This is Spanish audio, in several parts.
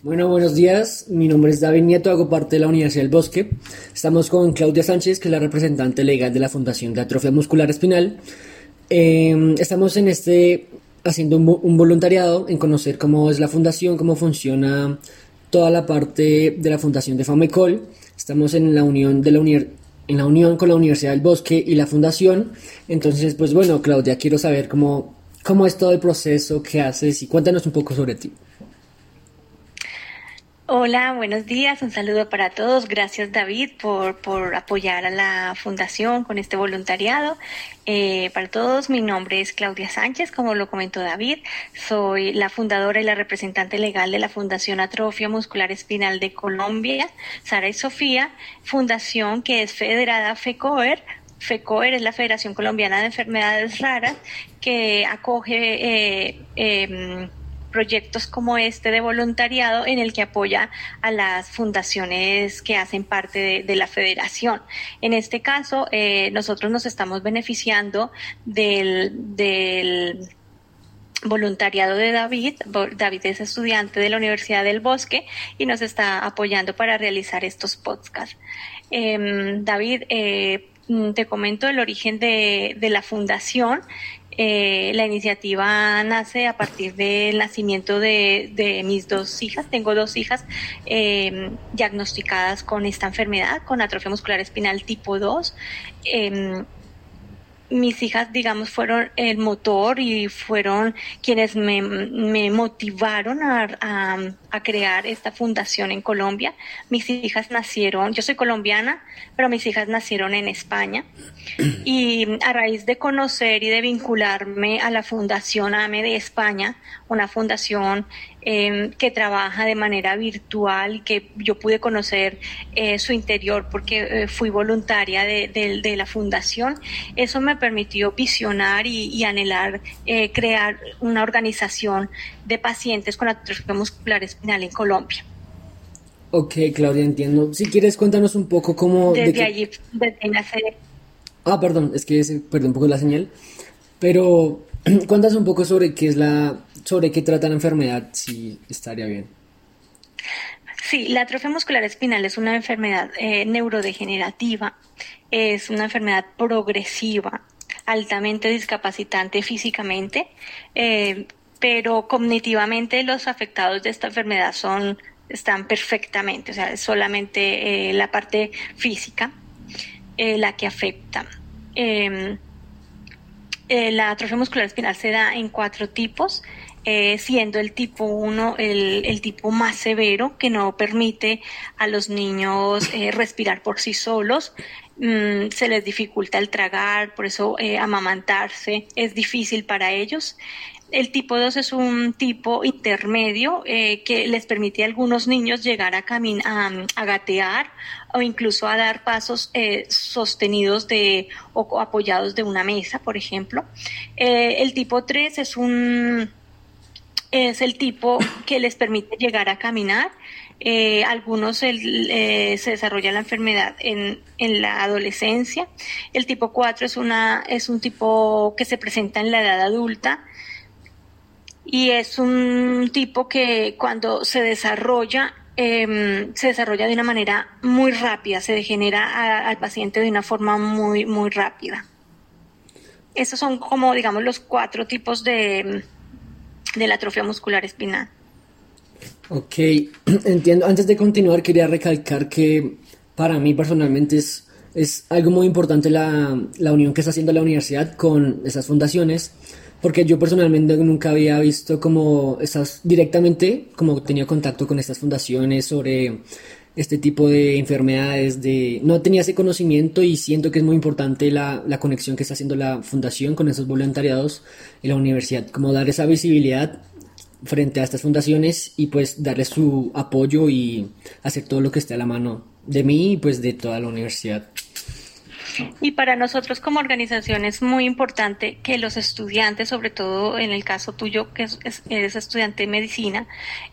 Bueno, buenos días. Mi nombre es David Nieto, hago parte de la Universidad del Bosque. Estamos con Claudia Sánchez, que es la representante legal de la Fundación de Atrofia Muscular Espinal. Em, estamos en este haciendo un, voluntariado en conocer cómo es la fundación, cómo funciona toda la parte de la fundación de FAMECOL. Estamos en la unión de la en la unión con la Universidad del Bosque y la fundación. Entonces, pues bueno, Claudia, quiero saber cómo, cómo es todo el proceso, qué haces y cuéntanos un poco sobre ti. Hola, buenos días, un saludo para todos. Gracias David por, por apoyar a la fundación con este voluntariado. Eh, para todos, mi nombre es Claudia Sánchez, como lo comentó David. Soy la fundadora y la representante legal de la Fundación Atrofia Muscular Espinal de Colombia, Sara y Sofía, fundación que es federada FECOER FECOER es la Federación Colombiana de Enfermedades Raras que acoge eh, em, proyectos como este de voluntariado en el que apoya a las fundaciones que hacen parte de, la federación. En este caso, eh, nosotros nos estamos beneficiando del, del voluntariado de David. David es estudiante de la Universidad del Bosque y nos está apoyando para realizar estos podcasts. Em, David, eh, te comento el origen de, de la fundación. Eh, la iniciativa nace a partir del nacimiento de, mis dos hijas. Tengo dos hijas eh, diagnosticadas con esta enfermedad, con atrofia muscular espinal tipo 2 mis hijas, digamos, fueron el motor y fueron quienes me, motivaron a, crear esta fundación en Colombia. Mis hijas nacieron, yo soy colombiana, pero mis hijas nacieron en España. Y a raíz de conocer y de vincularme a la Fundación AME de España, una fundación Em, que trabaja de manera virtual y que yo pude conocer eh, su interior porque eh, fui voluntaria de, la fundación. Eso me permitió visionar y, anhelar eh, crear una organización de pacientes con atrofia muscular espinal en Colombia. Ok, Claudia, entiendo. Si quieres, cuéntanos un poco cómo... Desde allí, desde nacer. Ah, perdón, es que perdí un poco la señal. Pero cuéntanos un poco sobre qué es la sobre qué trata la enfermedad, si estaría bien. Sí, la atrofia muscular espinal es una enfermedad eh, neurodegenerativa, es una enfermedad progresiva, altamente discapacitante físicamente, eh, pero cognitivamente los afectados de esta enfermedad son están perfectamente, o sea, es solamente eh, la parte física la que afecta. Em, la atrofia muscular espinal se da en cuatro tipos. Eh, siendo el tipo 1 el, tipo más severo que no permite a los niños eh, respirar por sí solos. Mm, se les dificulta el tragar, por eso eh, amamantarse es difícil para ellos. El tipo 2 es un tipo intermedio que les permite a algunos niños llegar a, caminar, a, gatear o incluso a dar pasos sostenidos de, o apoyados de una mesa, por ejemplo. el tipo 3 es un es el tipo que les permite llegar a caminar. Eh, algunos eh, se desarrolla la enfermedad en, en, la adolescencia. El tipo 4 es, una, es un tipo que se presenta en la edad adulta y es un tipo que cuando se desarrolla em, se desarrolla de una manera muy rápida, se degenera al paciente de una forma muy, muy rápida. Esos son como, digamos, los cuatro tipos de, de la atrofia muscular espinal. Ok, entiendo. Antes de continuar, quería recalcar que para mí personalmente es, es algo muy importante la, la unión que está haciendo la universidad con esas fundaciones, porque yo personalmente nunca había visto como esas directamente, como tenía contacto con estas fundaciones sobre este tipo de enfermedades, de no tenía ese conocimiento y siento que es muy importante la, la conexión que está haciendo la fundación con esos voluntariados y la universidad, como dar esa visibilidad frente a estas fundaciones y pues darles su apoyo y hacer todo lo que esté a la mano de mí y pues de toda la universidad. Y para nosotros como organización es muy importante que los estudiantes, sobre todo en el caso tuyo, que eres estudiante de medicina,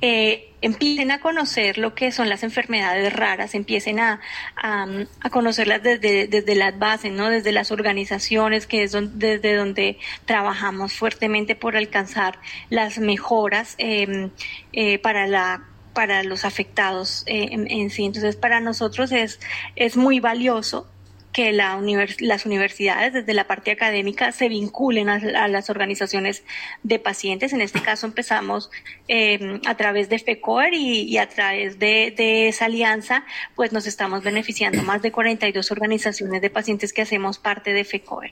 eh, empiecen a conocer lo que son las enfermedades raras, empiecen a, a, conocerlas desde, desde las bases, ¿no? desde las organizaciones, que es desde donde trabajamos fuertemente por alcanzar las mejoras em, eh, para la para los afectados eh, en, sí. Entonces, para nosotros es, es muy valioso que la las universidades desde la parte académica se vinculen a, las organizaciones de pacientes. En este caso empezamos em, a través de FECOR y, a través de, de, esa alianza, pues nos estamos beneficiando más de 42 organizaciones de pacientes que hacemos parte de FECOR.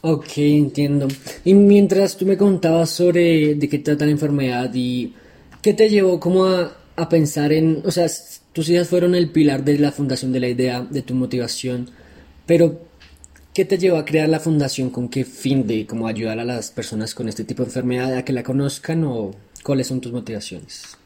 Ok, entiendo. Y mientras tú me contabas sobre de qué trata la enfermedad y qué te llevó como a, a pensar en, o sea, tus hijas fueron el pilar de la fundación de la idea, de tu motivación, pero ¿qué te llevó a crear la fundación? ¿Con qué fin de como ayudar a las personas con este tipo de enfermedad a que la conozcan o cuáles son tus motivaciones?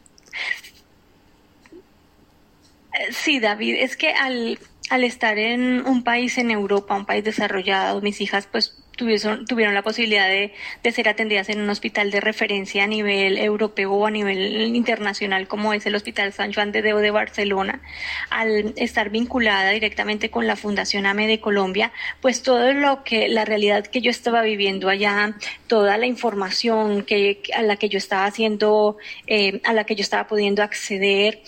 Sí, David, es que al, al estar en un país en Europa, un país desarrollado, mis hijas pues tuvieron, tuvieron la posibilidad de, de, ser atendidas en un hospital de referencia a nivel europeo o a nivel internacional como es el Hospital San Juan de Deo de Barcelona, al estar vinculada directamente con la Fundación AME de Colombia, pues todo lo que, la realidad que yo estaba viviendo allá, toda la información que, a la que yo estaba haciendo, eh, a la que yo estaba pudiendo acceder,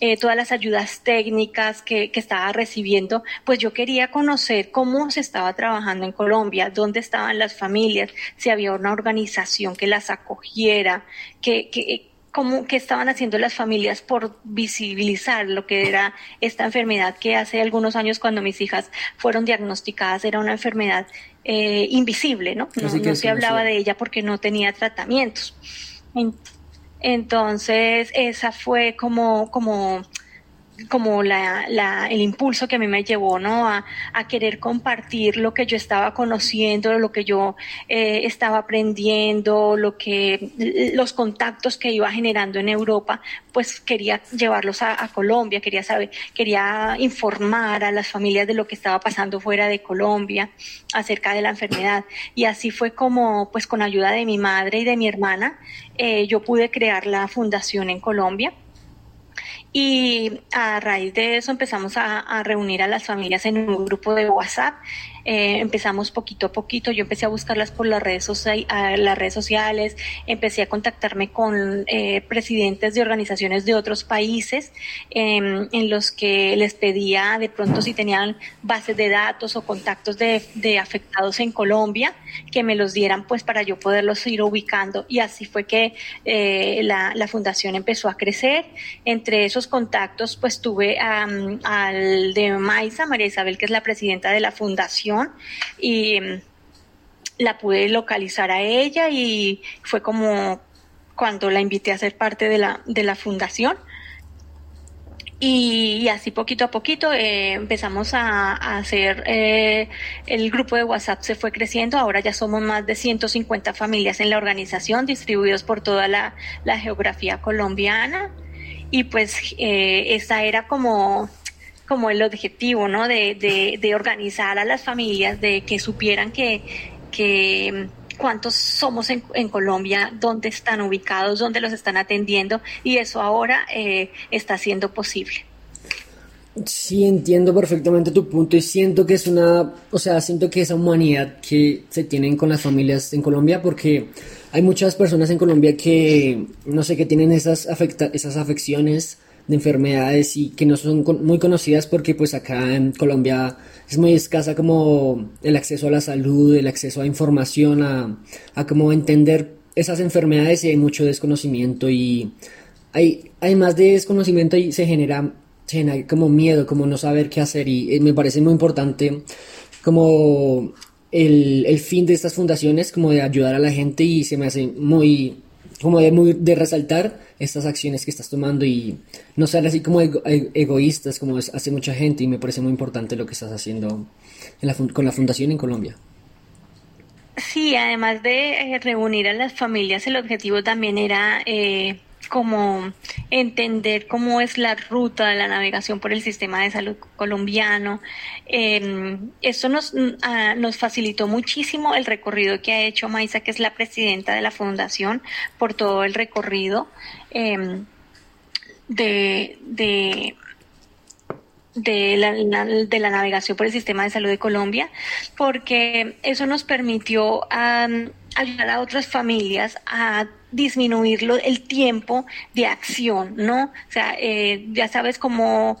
eh, todas las ayudas técnicas que, que, estaba recibiendo, pues yo quería conocer cómo se estaba trabajando en Colombia, dónde estaban las familias, si había una organización que las acogiera, que, que cómo que estaban haciendo las familias por visibilizar lo que era esta enfermedad que hace algunos años cuando mis hijas fueron diagnosticadas era una enfermedad eh, invisible, ¿no? No, no se hablaba de ella porque no tenía tratamientos. Entonces, esa fue como, como como la, la, el impulso que a mí me llevó ¿no? a, a, querer compartir lo que yo estaba conociendo, lo que yo eh, estaba aprendiendo, lo que los contactos que iba generando en Europa, pues quería llevarlos a, a, Colombia, quería saber, quería informar a las familias de lo que estaba pasando fuera de Colombia acerca de la enfermedad. Y así fue como, pues con ayuda de mi madre y de mi hermana, eh, yo pude crear la fundación en Colombia y a raíz de eso empezamos a, reunir a las familias en un grupo de WhatsApp. Eh, empezamos poquito a poquito, yo empecé a buscarlas por las redes, las redes sociales, empecé a contactarme con eh, presidentes de organizaciones de otros países em, en los que les pedía de pronto si tenían bases de datos o contactos de, de afectados en Colombia, que me los dieran pues para yo poderlos ir ubicando. Y así fue que eh, la, la, fundación empezó a crecer. Entre esos contactos pues tuve um, al de Maisa, María Isabel, que es la presidenta de la fundación, y mm, la pude localizar a ella y fue como cuando la invité a ser parte de la, de la fundación. Y, así poquito a poquito eh, empezamos a, hacer, eh, el grupo de WhatsApp se fue creciendo, ahora ya somos más de 150 familias en la organización, distribuidos por toda la, geografía colombiana. Y pues eh, esa era como como el objetivo, ¿no? De, de, organizar a las familias, de que supieran que, que cuántos somos en, en, Colombia, dónde están ubicados, dónde los están atendiendo y eso ahora eh, está siendo posible. Sí, entiendo perfectamente tu punto y siento que es una, o sea, siento que esa humanidad que se tienen con las familias en Colombia, porque hay muchas personas en Colombia que, no sé, que tienen esas, afecta esas afecciones de enfermedades y que no son muy conocidas porque pues acá en Colombia es muy escasa como el acceso a la salud, el acceso a información, a, a como entender esas enfermedades y hay mucho desconocimiento y hay, hay más de desconocimiento y se genera, se genera como miedo, como no saber qué hacer y eh, me parece muy importante como el, el fin de estas fundaciones como de ayudar a la gente y se me hace muy como de, muy, de resaltar estas acciones que estás tomando y no ser así como egoístas como hace mucha gente y me parece muy importante lo que estás haciendo con la fundación en Colombia. Sí, además de eh, reunir a las familias, el objetivo también era eh, como entender cómo es la ruta de la navegación por el sistema de salud colombiano. Eh, eso nos, ah, nos facilitó muchísimo el recorrido que ha hecho Maisa, que es la presidenta de la fundación, por todo el recorrido eh, de, de la, de la navegación por el sistema de salud de Colombia, porque eso nos permitió ayudar a otras familias a disminuir el tiempo de acción, ¿no? O sea, eh, ya sabes cómo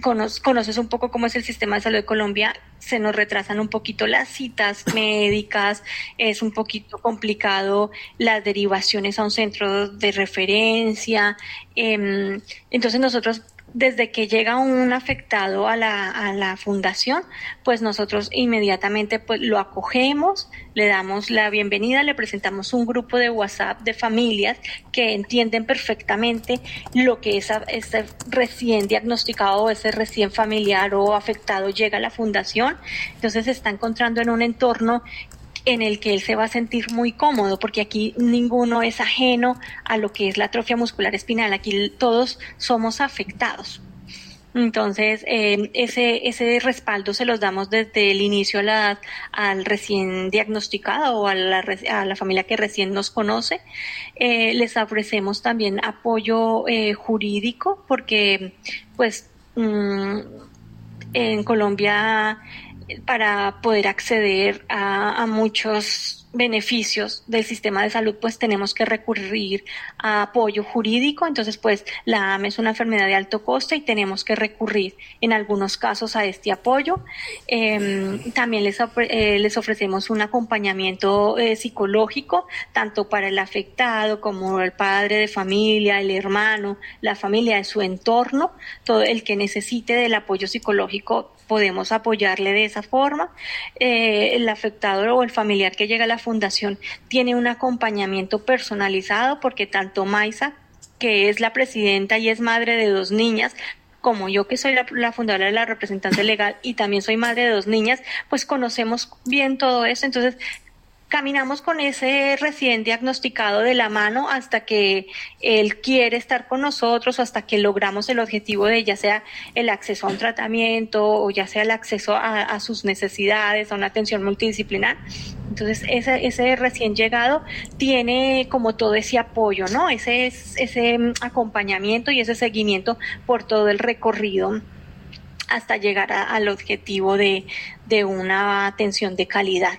conoces un poco cómo es el sistema de salud de Colombia, se nos retrasan un poquito las citas médicas, es un poquito complicado las derivaciones a un centro de referencia. Em, entonces nosotros desde que llega un afectado a la, a la fundación, pues nosotros inmediatamente pues, lo acogemos, le damos la bienvenida, le presentamos un grupo de WhatsApp de familias que entienden perfectamente lo que esa, ese recién diagnosticado, ese recién familiar o afectado llega a la fundación. Entonces se está encontrando en un entorno en el que él se va a sentir muy cómodo, porque aquí ninguno es ajeno a lo que es la atrofia muscular espinal, aquí todos somos afectados. Entonces, eh, ese, ese respaldo se los damos desde el inicio a la, al recién diagnosticado o a la, a la familia que recién nos conoce. Eh, les ofrecemos también apoyo eh, jurídico porque, pues, mm, en Colombia para poder acceder a, muchos beneficios del sistema de salud, pues tenemos que recurrir a apoyo jurídico. Entonces, pues la AME es una enfermedad de alto coste y tenemos que recurrir en algunos casos a este apoyo. Em, también les, eh, les ofrecemos un acompañamiento eh, psicológico, tanto para el afectado como el padre de familia, el hermano, la familia de su entorno, todo el que necesite del apoyo psicológico podemos apoyarle de esa forma. Eh, el afectado o el familiar que llega a la fundación tiene un acompañamiento personalizado porque tanto Maisa, que es la presidenta y es madre de dos niñas, como yo que soy la, la, fundadora de la representante legal y también soy madre de dos niñas, pues conocemos bien todo eso. Entonces, caminamos con ese recién diagnosticado de la mano hasta que él quiere estar con nosotros, hasta que logramos el objetivo de ya sea el acceso a un tratamiento o ya sea el acceso a, sus necesidades, a una atención multidisciplinar. Entonces, ese, recién llegado tiene como todo ese apoyo, ¿no? Ese, ese acompañamiento y ese seguimiento por todo el recorrido hasta llegar al objetivo de, de una atención de calidad.